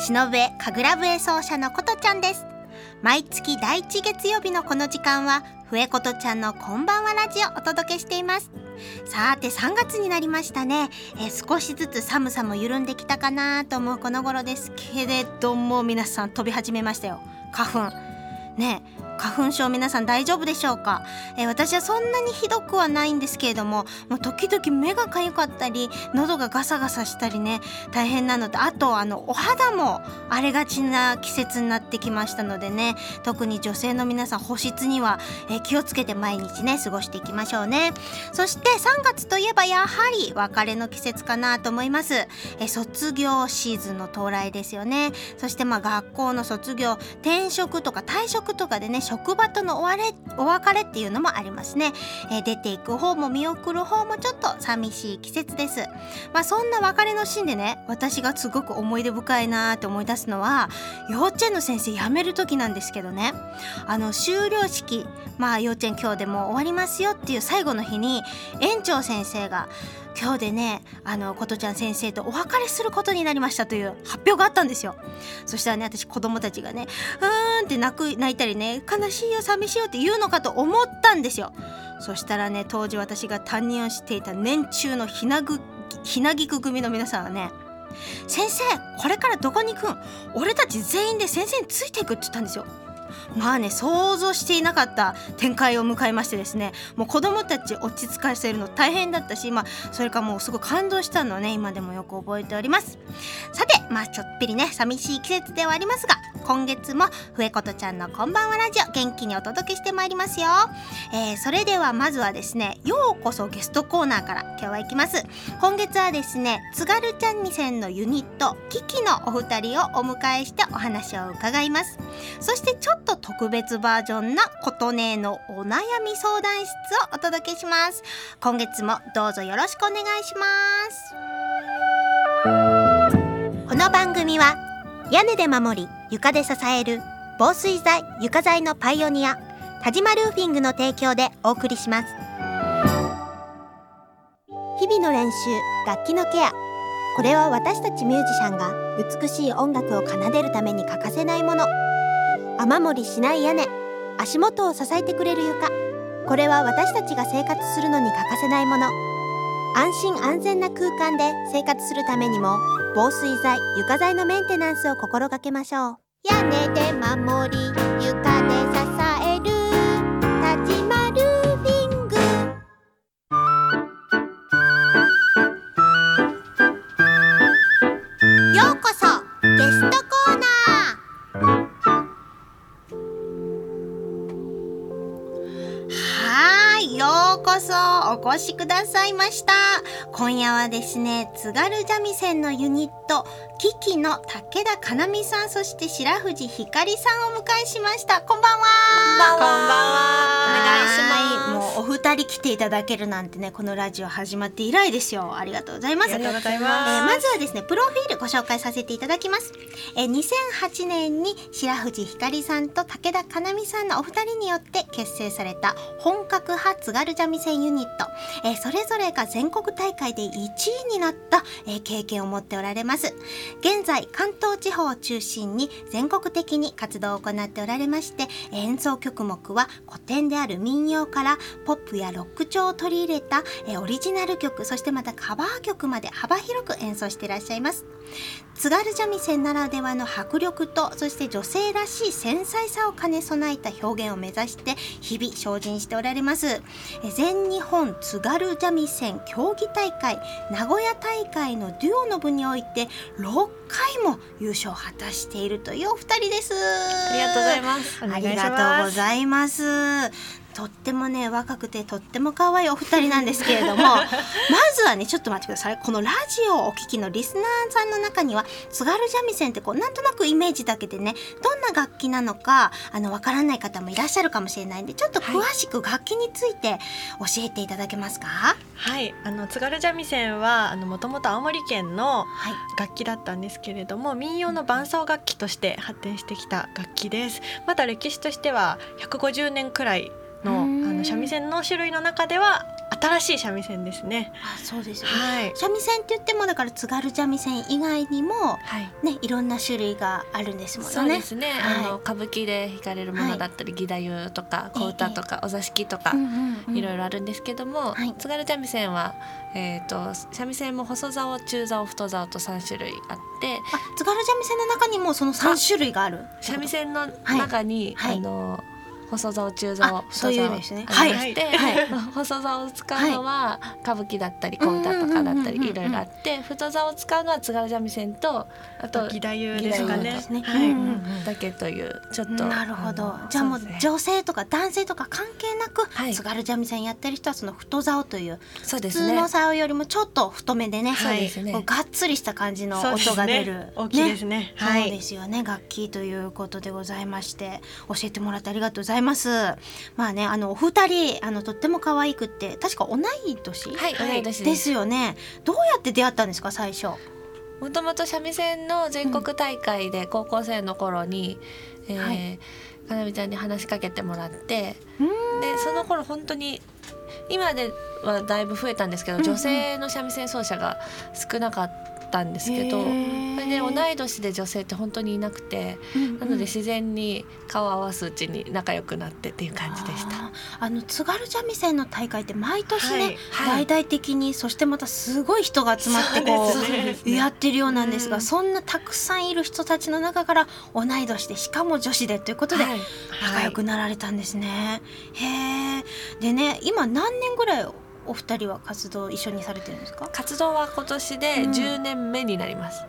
忍笛神楽笛奏者のことちゃんです。毎月第1月曜日のこの時間は笛ことちゃんのこんばんはラジオお届けしています。さて3月になりましたね、え、少しずつ寒さも緩んできたかなと思うこの頃ですけれども皆さん飛び始めましたよ。花粉。ね。花粉症皆さん大丈夫でしょうか、えー、私はそんなにひどくはないんですけれどももう時々目がかゆかったり喉がガサガサしたりね大変なのであとあのお肌も荒れがちな季節になってきましたのでね特に女性の皆さん保湿には、えー、気をつけて毎日ね過ごしていきましょうね。そして3月といえばやはり別れの季節かなと思います、えー、卒業シーズンの到来ですよね。そしてまあ学校の卒業転職とか退職とかでね職場とのお別れお別れっていうのもありますね、えー、出ていく方も見送る方もちょっと寂しい季節です。まあそんな別れのシーンでね私がすごく思い出深いなって思い出すのは幼稚園の先生辞める時なんですけどね。あの終了式まあ幼稚園今日でも終わりますよっていう最後の日に園長先生が今日でねあのことちゃん先生とお別れすることになりましたという発表があったんですよ。そしたらね私子供たちがねうーんって泣く泣いたりね悲しいよ寂しいよって言うのかと思ったんですよ。そしたらね当時私が担任をしていた年中のひなぐひなぎく組の皆さんはね先生これからどこに行くん？俺たち全員で先生についていくって言ったんですよ。まあね想像していなかった展開を迎えましてですねもう子供たち落ち着かせるの大変だったし、まあ、それかもうすごい感動したのをね今でもよく覚えております。さてまあちょっぴりね寂しい季節ではありますが今月も笛ことちゃんのこんばんはラジオ元気にお届けしてまいりますよ、えー、それではまずはですねようこそゲストコーナーから今日は行きます。今月はですね津軽ちゃんみせんのユニットキキのお二人をお迎えしてお話を伺います。そしてちょっと特別バージョンな琴音のお悩み相談室をお届けします。今月もどうぞよろしくお願いします。この番組は屋根で守り床で支える防水材床材のパイオニア田島ルーフィングの提供でお送りします。日々の練習楽器のケア。これは私たちミュージシャンが美しい音楽を奏でるために欠かせないもの。雨漏りしない屋根。足元を支えてくれる床。これは私たちが生活するのに欠かせないもの。安心安全な空間で生活するためにも防水剤床材のメンテナンスを心がけましょう。屋根で守り床で支え。そお越しくださいました。今夜はですね津軽三味線のユニットキキの武田かなみさんそして白藤ひかりさんをお迎えしました。こんばんは。こんばんは。お願いします。もうお二人来ていただけるなんてねこのラジオ始まって以来ですよ。ありがとうございます。ありがとうございます、えー、まずはですねプロフィールご紹介させていただきます。えー、2008年に白藤ひかりさんと武田かなみさんのお二人によって結成された本格派津軽三味線ユニット、えー、それぞれが全国大会で1位になった、えー、経験を持っておられます。現在関東地方を中心に全国的に活動を行っておられまして演奏曲目は古典である民謡からポップやロック調を取り入れたえオリジナル曲そしてまたカバー曲まで幅広く演奏していらっしゃいます。津軽三味線ならではの迫力とそして女性らしい繊細さを兼ね備えた表現を目指して日々精進しておられます。全日本津軽三味線競技大会名古屋大会のデュオの部において6回も優勝を果たしているというお二人です。ありがとうございます。ありがとうございますとってもね若くてとっても可愛いお二人なんですけれども まずはねちょっと待ってください。このラジオをお聞きのリスナーさんの中には津軽三味線ってこうなんとなくイメージだけでねどんな楽器なのかあのわからない方もいらっしゃるかもしれないんでちょっと詳しく楽器について教えていただけますか？はい、あの津軽三味線はもともと青森県のはい。楽器だったんですけれども民謡の伴奏楽器として発展してきた楽器です。まだ歴史としては150年くらいのあうんの三味線の種類の中では新しい三味線ですね。あそうですよね。はい。三味線って言ってもだから津軽三味線以外にもはい。ねいろんな種類があるんですもんね。そうですね。はい。あの歌舞伎で弾かれるものだったり、義太夫とか小唄とか、お座敷とかいろいろあるんですけども、はい。津軽三味線は、えっ、と三味線も細竿、中竿、太竿と三種類あって、あ津軽三味線の中にもその三種類がある三味線の中に、はいはい。あの細竿、中あ竿、そういう意味ですね。はい。はい。細竿を使うのは歌舞伎だったり小唄とかだったりいろいろあって、太竿を使うのは津軽三味線とあと義太夫ですかね。だけというちょっとなるほど。じゃあもう女性とか男性とか関係なく、はい。津軽三味線やってる人はその太竿というそうですね。普通の竿よりもちょっと太めでね、がっつりした感じの音が出る、大きいですね。はい。そうですよね。楽器ということでございまして教えてもらってありがとうございますまあねあのお二人あのとっても可愛くって確か同い年、はい同い年でですすよね。どうやって出会ったんですか？最初。もともと三味線の全国大会で高校生の頃に、えーはい。かなみちゃんに話しかけてもらってうん。でその頃本当に今ではだいぶ増えたんですけど、うんうん。女性の三味線奏者が少なかったんですけど、それで同い年で女性って本当にいなくて、なので自然に顔を合わすうちに仲良くなってっていう感じでした。あの津軽三味線の大会って毎年ね、はい大々的にそしてまたすごい人が集まってこうね。やってるようなんですが、うん。そんなたくさんいる人たちの中から同い年でしかも女子でということではい。仲良くなられたんですね。へえ。でね今何年ぐらいお二人は活動一緒にされてるんですか？活動は今年でうん。10年目になります。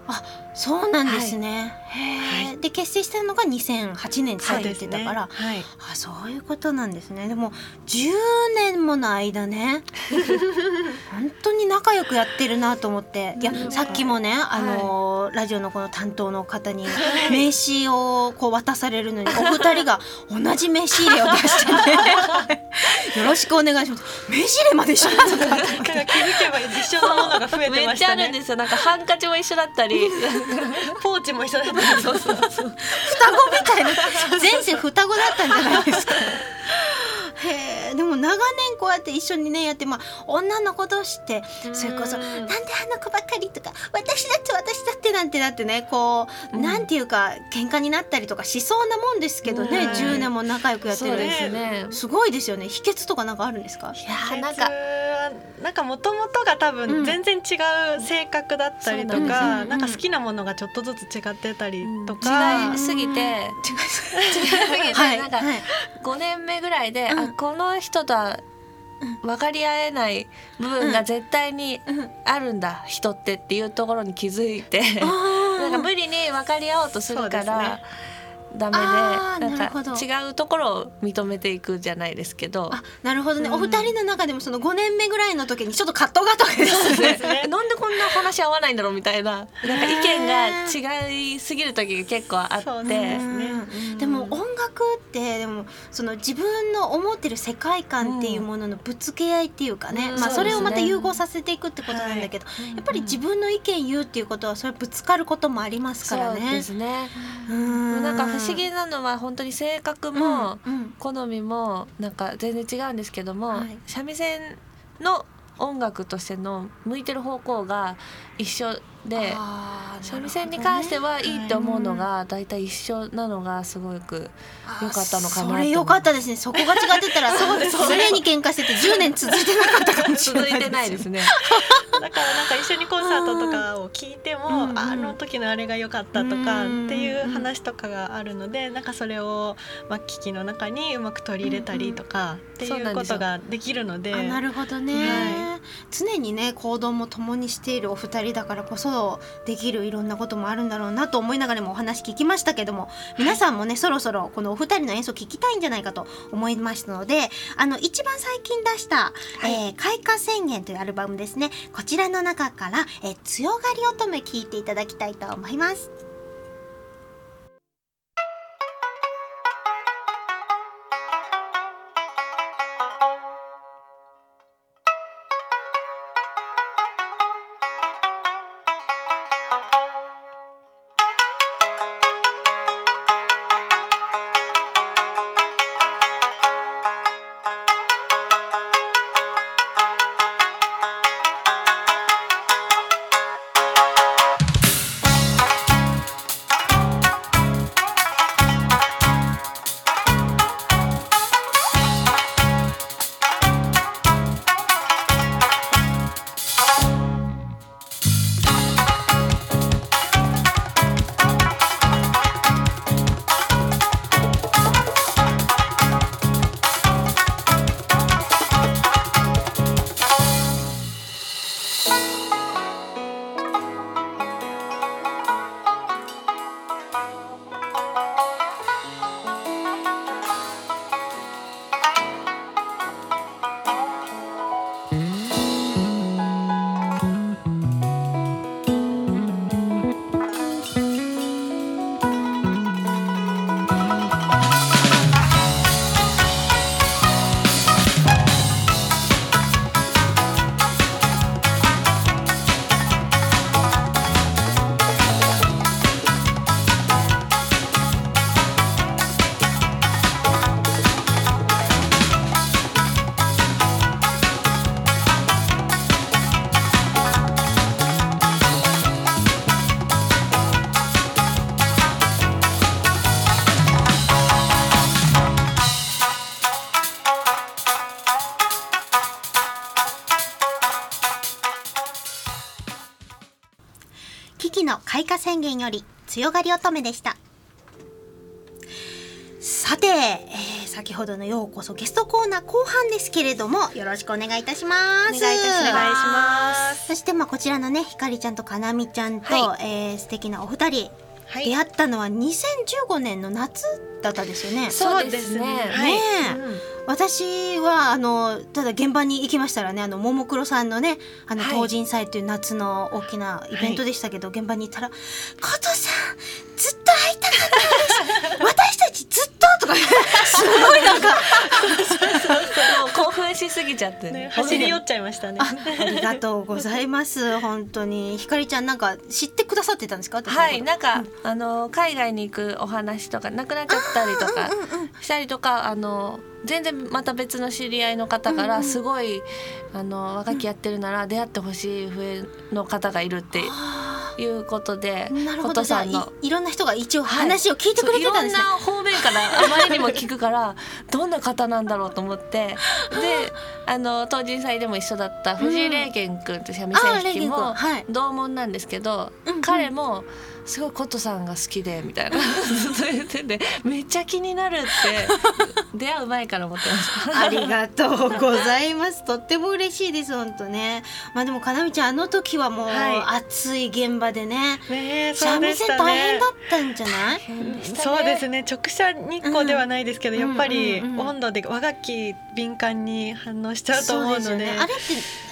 そうなんですね。へえ、で結成したのが2008年ってされてたから、はい。あそういうことなんですね。でも10年もの間ね 本当に仲良くやってるなと思って。いやうん。さっきもねあのーラジオのこの担当の方に名刺をこう渡されるのに お二人が同じ名刺入れを出してね。よろしくお願いします。名刺入れまで一緒か気づけば一緒のものが増えてめっちゃあるんましたねですよ。なんかハンカチも一緒だったり。ポーチも一緒だった。んですそうそうそう。双子みたいな。前世双子だったんじゃないですか。へえでも長年こうやって一緒にねやってまあ女の子同士ってそれこそ「うんなんであの子ばっかり」とか「私だって私だって」なんてなってねこう、うん。なんていうか喧嘩になったりとかしそうなもんですけどね、うん。10年も仲良くやってる。そうですね。すごいですよね。秘訣とかなんかあるんですか？いやーなんかなんかもともとが多うん。分全然違う性格だったりとか、なんか好きなものがちょっとずつ違ってたりと違か、いすぎて。違いすぎて、はい。なんかはい。5年目ぐらいで、うん。あこの人とは分かり合えない部分が絶対にうん。あるんだ、人ってっていうところに気づいて。なんか無理に分かり合おうとするから、ね。ダメでなんか違うところを認めていくじゃないですけど。あなるほどね、うん。お二人の中でもその5年目ぐらいの時にちょっと葛藤があったわけですね。なんでこんな話合わないんだろうみたいななんか意見が違いすぎる時が結構あって。ね。うん。でも音楽ってでもその自分の思ってる世界観っていうもののぶつけ合いっていうかね、まあ、うんそうですね。それをまた融合させていくってことなんだけど、やっぱり自分の意見言うっていうことはそれぶつかることもありますからね。そうですね。うん。なんか不思議なのは本当に性格も好みもなんか全然違うんですけども、はい。三味線の音楽としての向いてる方向が一緒で三味線に関してはいいって思うのが大体一緒なのがすごく良かったのかなとそれ良かったですね。そこが違ってたら そうです常に喧嘩してて10年続いてなかったかもしれない続いてないですね。だからなんか一緒にコンサートとかを聞いても、うん。うんああの時のあれが良かったとかうん。っていう話とかがあるのでなんかそれを、まあ、機器の中にうまく取り入れたりとかっていうことができるので。あなるほどね、は常にね行動も共にしているお二人だからこそできるいろんなこともあるんだろうなと思いながらもお話聞きましたけども皆さんもね、そろそろこのお二人の演奏聞きたいんじゃないかと思いましたのであの一番最近出した「えー開花宣言」というアルバムですね。こちらの中から「えー強がり乙女」聞いていただきたいと思います。キ開花宣言より強がり乙女でした。さて、えー先ほどのようこそゲストコーナー後半ですけれどもよろしくお願いいたします。お願いいたします。ます。そしてまあこちらのねひかりちゃんとかなみちゃんと、はえー素敵なお二人、はい。出会ったのは2015年の夏だったですよね。そうですね。はい。ねえ。うん私はあのただ現場に行きましたらねあのももクロさんのねあのはい。東神祭という夏の大きなイベントでしたけど、現場に行ったら「コトさんずっと会いたかったです。私たちずっと」とかすごいなんか。興奮しすぎちゃってね、走り寄っちゃいましたね。あありがとうございます。本当に。ひかりちゃんなんか知ってくださってたんですか？はい。なんか、あの海外に行くお話とかなくなっちゃったりとかしたりとかあの全然また別の知り合いの方かうんうん。らすごいあの若きやってるなら出会ってほしい笛の方がいるってあいうことでーなるほコどじゃあいトさんの。いろんな人が一応はい話を聞いてくれてたんですね、そういろんな方面からあまりにも聞くからどんな方なんだろうと思って。であの東神祭でも一緒だった藤井霊玄君って三味線弾きもはい。同門なんですけど、うんうん。彼もすごいコットさんが好きでみたいなずっと言っててめっちゃ気になるって 出会う前から思ってました。ありがとうございます。とっても嬉しいです、本当ね。まあでも、かなみちゃん、あの時はもう、は暑い現場でね。ね三味線大変だ。ったんじゃない？ねそうですね直射日光ではないですけど、うんやっぱり温度で和楽器敏感に反応しちゃうと思うのでね。あれって、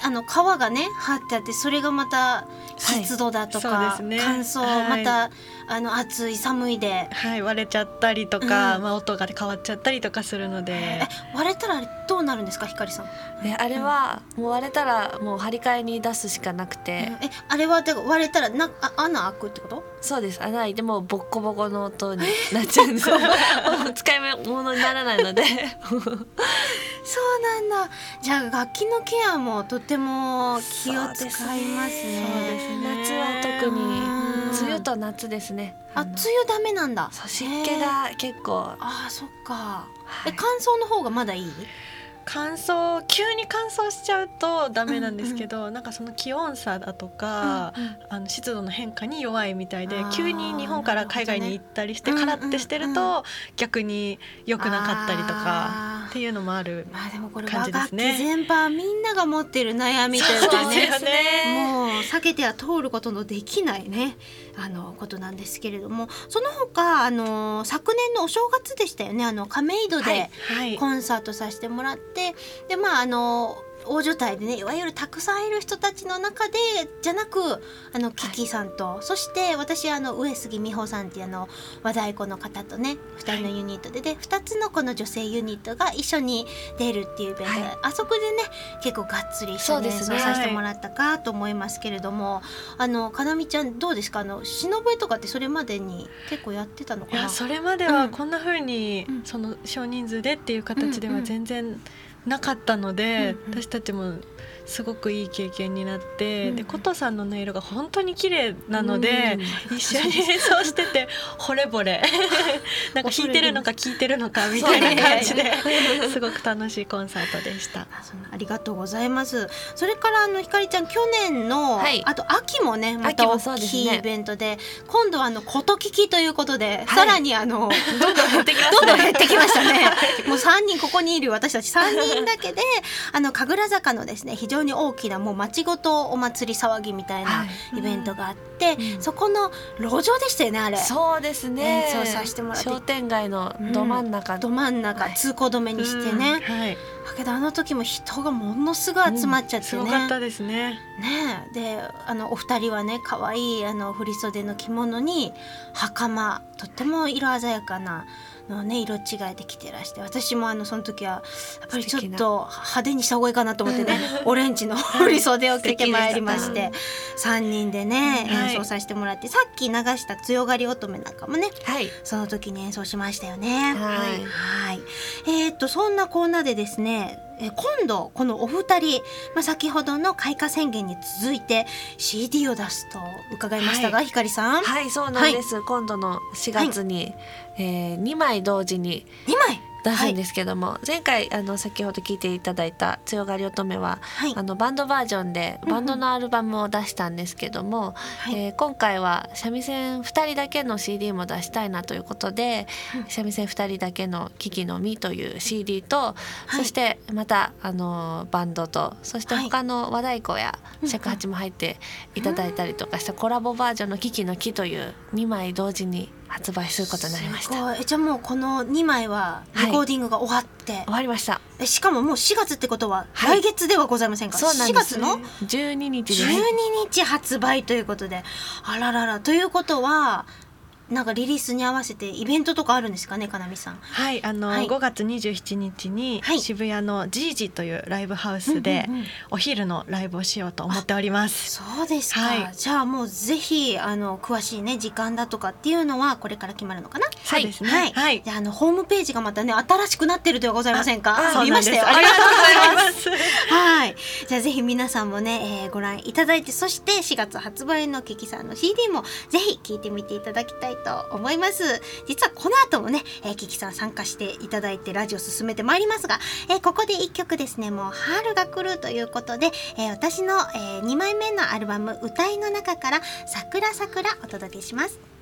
あの皮がね、張ってあって、それがまた湿度だとか、はい。ね。乾燥、はい。また、あの暑い寒いで。はい、割れちゃったりとか、うんまあ、音が変わっちゃったりとかするのでえ、割れたら、どうなるんですか、ひかりさん。ねあれはもう割れたらもう張り替えに出すしかなくて、え、あれは、だから割れたら、な、あ、穴開くってこと？そうです穴開いてもうボッコボコの音になっちゃうんですよ使い物にならないのでそうなんだ。じゃあ、楽器のケアもとても気を使いますね。ね夏は特にうん梅雨と夏ですね。あ、梅雨ダメなんだ。湿気が結構。あーそっか。えはい。乾燥の方がまだいい？乾燥急に乾燥しちゃうとダメなんですけど、なんかその気温差だとか、うんうん。あの湿度の変化に弱いみたいで急に日本から海外に行ったりして、ね。カラッてしてるうんうんと逆に良くなかったりとかっていうのもある。まあでもこれ感和楽器じですね。全般みんなが持ってる悩みというかねそうですね。もう避けては通ることのできないねあのことなんですけれどもその他あの昨年のお正月でしたよね。あの亀戸ではい。コンサートさせてもらって、でまああの大所帯でねいわゆるたくさんいる人たちの中でじゃなくあのキキさんと、そして私あの上杉美穂さんっていうあの和太鼓の方とね2人のユニットでで2つのこの女性ユニットが一緒に出るっていうイベントで、はい。あそこでね結構がっつり一緒に演奏そうですね。させてもらったかと思いますけれども、あのかなみちゃんどうですか？あの忍笛とかってそれまでに結構やってたのかな？いやそれまでうん。はこんな風に、うん。その少人数でっていう形ではうんうん。全然なかったので、うんうん。私たちもすごくいい経験になって、うん。うんで琴さんの音色が本当に綺麗なので、うん。一緒に演奏してて 惚れ惚れ。なんか弾いてるのか聴いてるのかみたいな感じですごく楽しいコンサートでした。ありがとうございます。それからあのひかりちゃん去年の、はい。あと秋もねまた大きいイベントで今度はあの琴聞きということで、い。さらにあのどんどん減ってきますどんどん減ってきましたね。もう三人ここにいる私たち三人だけであの神楽坂のですね非 常に大きなもう町ごとお祭り騒ぎみたいなはい。イベントがあって、うん。そこの路上でしたよねあれ。そうですね。演奏させてもらって。商店街のど真ん中、ど真ん中はい。通行止めにしてね、うん。はい、だけどあの時も人がものすごい集まっちゃってすね、ごかったですね。ね。えであのお二人はね可愛いあの振袖の着物に袴。とっても色鮮やかなのね色違いで着てらして私もあのその時はやっぱりちょっと派手にした方がいいかなと思ってね オレンジの 振袖を着てまいりまして3人でねはい。演奏させてもらって、さっき流した「強がり乙女」なんかもねはい。その時に演奏しましたよね。はい。はい。えーっとそんなコーナーでですね、えー今度このお二人、まあ先ほどの開花宣言に続いて CD を出すと伺いましたが、ひかりさん、はいそうなんです、今度の4月に、えー、2枚同時に二枚。出すんですけども、前回あの先ほど聞いていただいた「強がり乙女は」はい。あのバンドバージョンでうんうん。バンドのアルバムを出したんですけども、はい。えー今回は三味線2人だけの CD も出したいなということでうん「三味線2人だけの危機の実」という CD と、い。そしてまたあのバンドとそしてはい。他の和太鼓やうん尺八も入っていただいたりとかしたコラボバージョンの「危機の木」という2枚同時に発売することになりました。えじゃあもうこの二枚はレコーディングが終わって、終わりました。えしかももう4月ってことははい来月ではございませんか？そうなんです4月の？12日です。12日発売ということで、あらららということはなんかリリースに合わせてイベントとかあるんですかね、かなみさん。はい、あの、はい。5月27日にはい。渋谷のジージというライブハウスでお昼のライブをしようと思っております。そうですか、はい。じゃあもうぜひあの詳しいね時間だとかっていうのはこれから決まるのかな？そうですね。はい、はい。じゃああのホームページがまたね新しくなってるではございませんか？そうなんです。見ましたよ。ありがとうございます。はい。じゃあぜひ皆さんもね、えーご覧いただいてそして4月発売のキキさんの CD もぜひ聴いてみていただきたいと思います。実はこの後もね、えーキキさん参加していただいてラジオ進めてまいりますが、えーここで1曲ですねもう春が来るということで、えー私の、え2枚目のアルバム「歌い」の中から「桜桜」お届けします。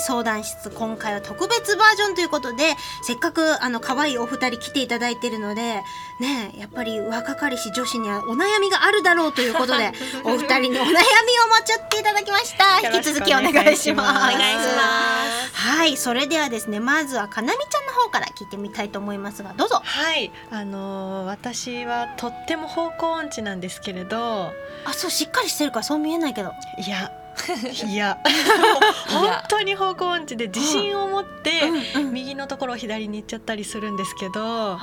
相談室今回は特別バージョンということでせっかくあの可愛いお二人来ていただいてるのでねやっぱり若かりし女子にはお悩みがあるだろうということで お二人にお悩みを持ち寄っていただきました。引き続きお願いします。お願いします。はい。それではですねまずはかなみちゃんの方から聞いてみたいと思いますがどうぞ。はい。あのー私はとっても方向音痴なんですけれど。あそうしっかりしてるからそう見えないけど。いや いや。本当に方向音痴で自信を持って、右のところを左に行っちゃったりするんですけど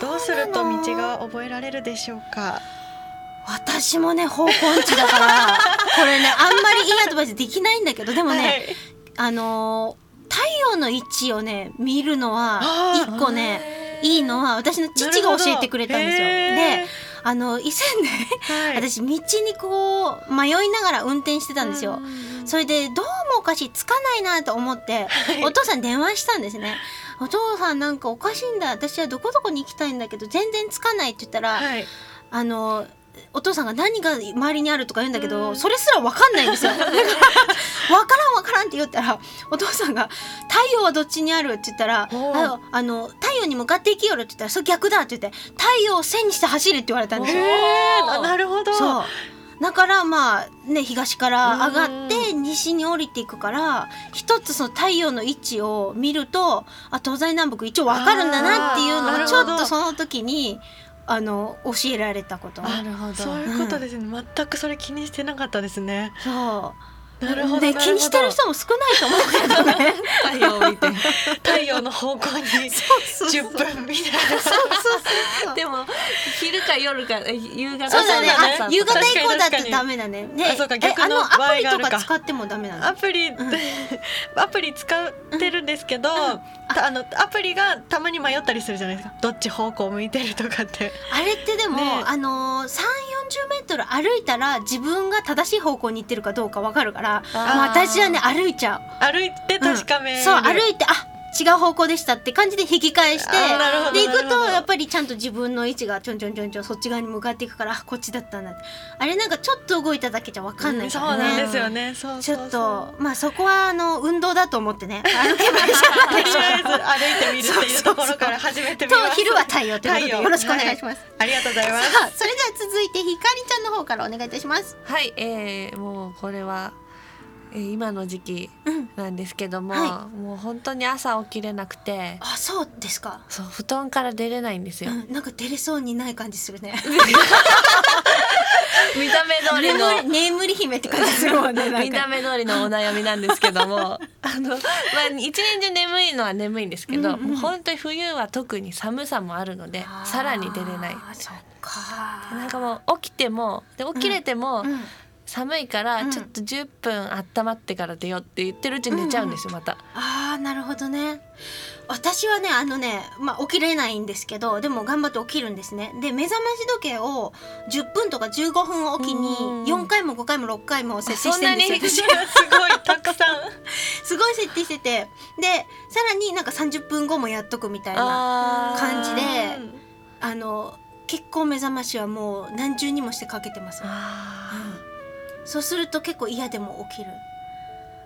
どうすると道が覚えられるでしょうか？私もね方向音痴だから これねあんまりいいアドバイスできないんだけどでもね、はい。あのー太陽の位置をね見るのは一個ねいいのは私の父が教えてくれたんですよ。であの以前ねはい、私道にこう迷いながら運転してたんですよ。それでどうもおかしいつかないなと思って、はい。お父さんに電話したんですね。お父さんなんかおかしいんだ。私はどこどこに行きたいんだけど全然つかないって言ったら、はい、あのお父さんが何が周りにあるとか言うんだけど、うん。それすら分かんないんですよ。だから分からん分からんって言ったらお父さんが「太陽はどっちにある?」って言ったら「おう。あのあの太陽に向かって生きよる」って言ったら「それ逆だ」って言って「太陽を線にして走る」って言われたんですよ。えー、ななるほど。そう。だからまあね東から上がってうん西に降りていくから一つその太陽の位置を見るとあ東西南北一応わかるんだなっていうのがちょっとその時にあの教えられたこと。なるほどそういうことですね、全くそれ気にしてなかったですね。そうでなるほど。気にしてる人も少ないと思うけどね。太陽を見て太陽の方向に そう10分みたいな。そうそうそう。でも昼か夜かえ夕方そうだね。夕方以降だとダメだね。で、あそうかえ逆のアプリとかか。使ってもダメなの？アプリ、ん。アプリ使ってるんですけど、たあのアプリがたまに迷ったりするじゃないですか。どっち方向向いてるとかって。あれってでも、ねあのー、3、40メートル歩いたら自分が正しい方向に行ってるかどうかわかるから、私はね歩いちゃう。歩いて確かめる、そう歩いてあ違う方向でしたって感じで引き返してで行くとやっぱりちゃんと自分の位置がちょんちょんちょんちょんそっち側に向かっていくからあこっちだったんだ。ってあれなんかちょっと動いただけじゃわかんないそうからね。なんですよねそうちょそう。そうっとまあそこはあの運動だと思ってね。歩けばいいじゃないでしょとりあえず歩いてみるっていうところから始めてみます。と昼は太陽ということで太陽。よろしくお願いします。ありがとうございます。それでは続いてひかりちゃんの方からお願いいたします。はい、えー、もうこれは、えー今の時期うん。なんですけども、はもう本当に朝起きれなくてあそうですか。そう布団から出れないんですよ、うん、なんか出れそうにない感じするね。見た目通りの眠り姫って感じするもんね。見た目通りのお悩みなんですけども あの、まあ、一年中眠いのは眠いんですけど、うんうんもう本当に冬は特に寒さもあるのでさらに出れないそっか。なんかもう起きてもで起きれても、うん。寒いからうんちょっと10分温まってから出ようって言ってるうちに寝ちゃうんですよまた。ああなるほどね。私はねあのねまあ起きれないんですけどでも頑張って起きるんですね。で目覚まし時計を10分とか15分おきにうん4回も5回も6回も設定してるんですよ。そんなに？私 すごいたくさんすごい設定しててでさらになんか30分後もやっとくみたいな感じであの結構目覚ましはもう何重にもしてかけてます。あそうすると結構嫌でも起きる。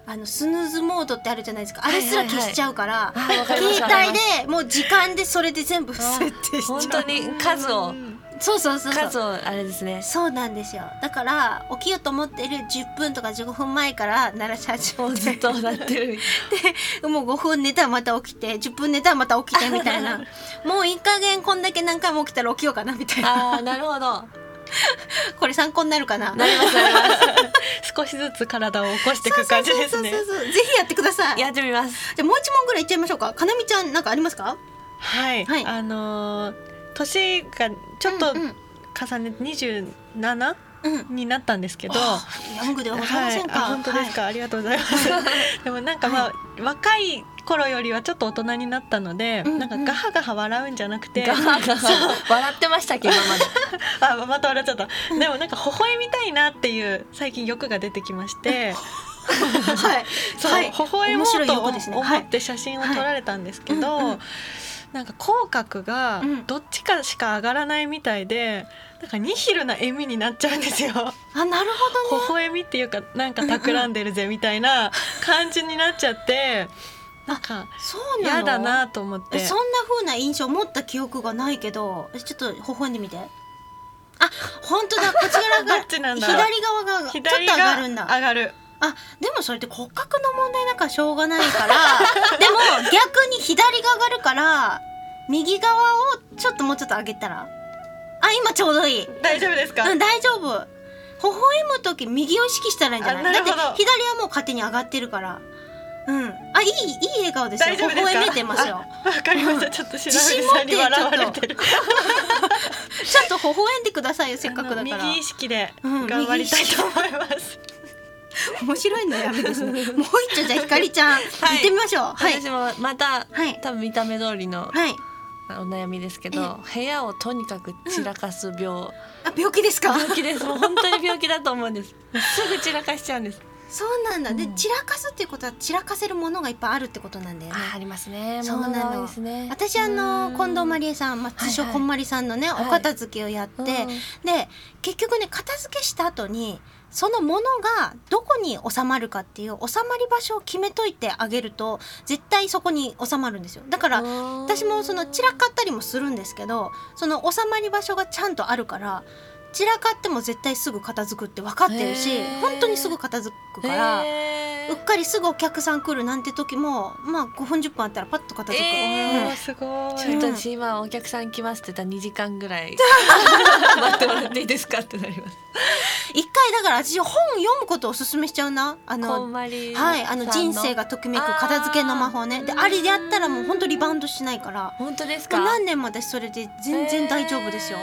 あのスヌーズモードってあるじゃないですか。あれすら消しちゃうから、ーあーわかります携帯でもう時間でそれで全部設定しちゃう。本当に数をそうそうそうそう。数をあれですねそうなんですよ。だから起きようと思ってる10分とか15分前から鳴らし始めもうずってとなってるもう5分寝たらまた起きて10分寝たらまた起きてみたいな もういい加減こんだけ何回も起きたら起きようかなみたいなあーなるほど これ参考になるかな？なりますなりま少しずつ体を起こしていく感じですね。そうそうそうそうぜひやってください。すやってみます。じゃあもう一問ぐらいいっちゃいましょうか。かなみちゃんなんかありますか？はい、はい。あのー年がちょっと重ねて27うん。になったんですけど、あヤングではございませんか、はい、あ本当ですか、ありがとうございます。でもなんかまあ、若い頃よりはちょっと大人になったので、うんうん。なんかガハガハ笑うんじゃなくてガハガハ。笑ってましたっけ今まで。あ また笑っちゃった。でもなんか微笑みたいなっていう最近欲が出てきまして はい。そう、はい。微笑もうと思って写真を撮られたんですけど、はい。うんうんなんか口角がうんどっちかしか上がらないみたいで、なんかニヒルな笑みになっちゃうんですよ。あなるほどね。微笑みっていうかなんか企んでるぜみたいな感じになっちゃってなんかそうなの？嫌だなと思って。そんな風な印象持った記憶がないけどちょっと微笑んでみて。あ本当だ。こちらがどっちなんだろう。左側がちょっと左上ががるんだ。上がる。あでもそれって骨格の問題だからしょうがないからでも逆に左が上がるから右側をちょっともうちょっと上げたら。あ今ちょうどいい。大丈夫ですか、うん大丈夫。微笑む時右を意識したらいいんじゃない？だって左はもう勝手に上がってるからうん。あいいいい笑顔ですよ。微笑めてますよ。わかりました。ちょっと白自信藤持ってさんに笑われてる。ちょっと。微笑んでくださいよせっかくだから。右意識でうん頑張りたいと思います、面白いのやめですね。もう一丁じゃあひかりちゃん、い。行ってみましょう。はい。私もまたはい。多分見た目通りのはい。お悩みですけど部屋をとにかく散らかす病、あ病気ですか？病気です。もう本当に病気だと思うんです。すぐ散らかしちゃうんですそうなんだ、でうん。散らかすっていうことは散らかせるものがいっぱいあるってことなんだよね。あありますね。そうなの。ね。私あの近藤まりえさん、まあ、通称はいはいこんまりさんのね、はい。お片付けをやって、うん。で結局ね片付けした後にそのものがどこに収まるかっていう収まり場所を決めといてあげると絶対そこに収まるんですよ。だから私もその散らかったりもするんですけどその収まり場所がちゃんとあるから散らかっても絶対すぐ片付くって分かってるし本当にすぐ片付くから。うっかりすぐお客さん来るなんて時もまあ5分10分あったらパッと片付く、すごい。ちょっと私今お客さん来ますって言ったら2時間ぐらい 待ってもらっていいですか？ってなります。一回だから私本読むことをおすすめしちゃうな。あのまりはいあの人生がときめく片付けの魔法ね。であれでやったらもう本当リバウンドしないから。本当ですか？何年も私それで全然大丈夫ですよ、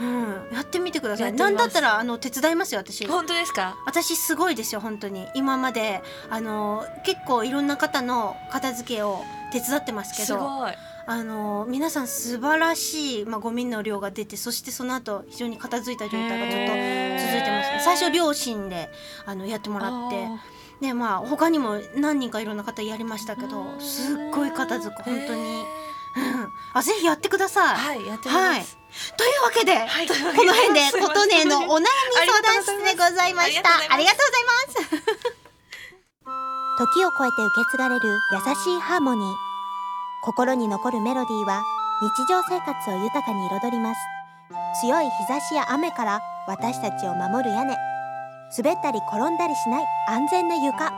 うん、やってみてくださいなんだったらあの手伝いますよ私。えー。本当ですか？私すごいですよ本当に。今まであの結構いろんな方の片付けを手伝ってますけどすごい。あの皆さん素晴らしい、まあ、ゴミの量が出てそしてその後非常に片付いた状態がちょっと続いてますね。最初両親であのやってもらってでまあ他にも何人かいろんな方やりましたけどすっごい片付く本当に、うん、あぜひやってください、はいやってみます。というわけで、はい。この辺で琴音のお悩み相談室でございました。あありりがとがうございます。時を超えて受け継がれる優しいハーモニー。心に残るメロディーは日常生活を豊かに彩ります。強い日差しや雨から私たちを守る屋根。滑ったり転んだりしない安全な床。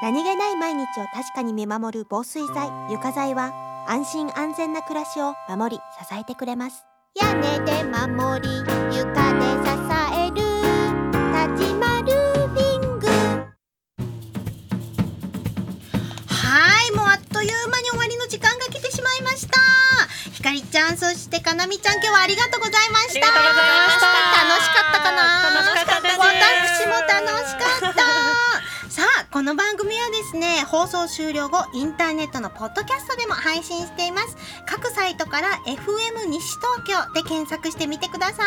何気ない毎日を確かに見守る防水剤床材は安心安全な暮らしを守り支えてくれます。屋根で守り床で支える。立ちまルービング。はいもうあっという間に終わりの時間が来てしまいました。ひかりちゃんそしてかなみちゃん今日はありがとうございました。楽しかったかな？楽しかった私も楽しかったこの番組はですね放送終了後インターネットのポッドキャストでも配信しています。各サイトから FM 西東京で検索してみてくださ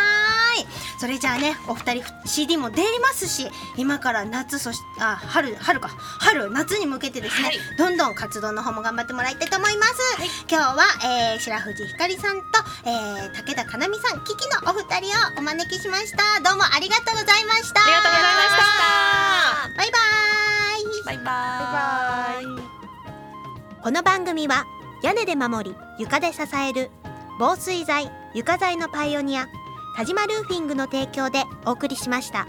い。それじゃあねお二人 CD も出ますし今から夏そしあ春春か。春夏に向けてですね、はい。どんどん活動の方も頑張ってもらいたいと思います、今日は、えー、白藤ひかりさんと、えー、武田かなみさんキキのお二人をお招きしました。どうもありがとうございました。ありがとうございました。バイバイバイバイ。この番組は屋根で守り床で支える防水材床材のパイオニア田島ルーフィングの提供でお送りしました。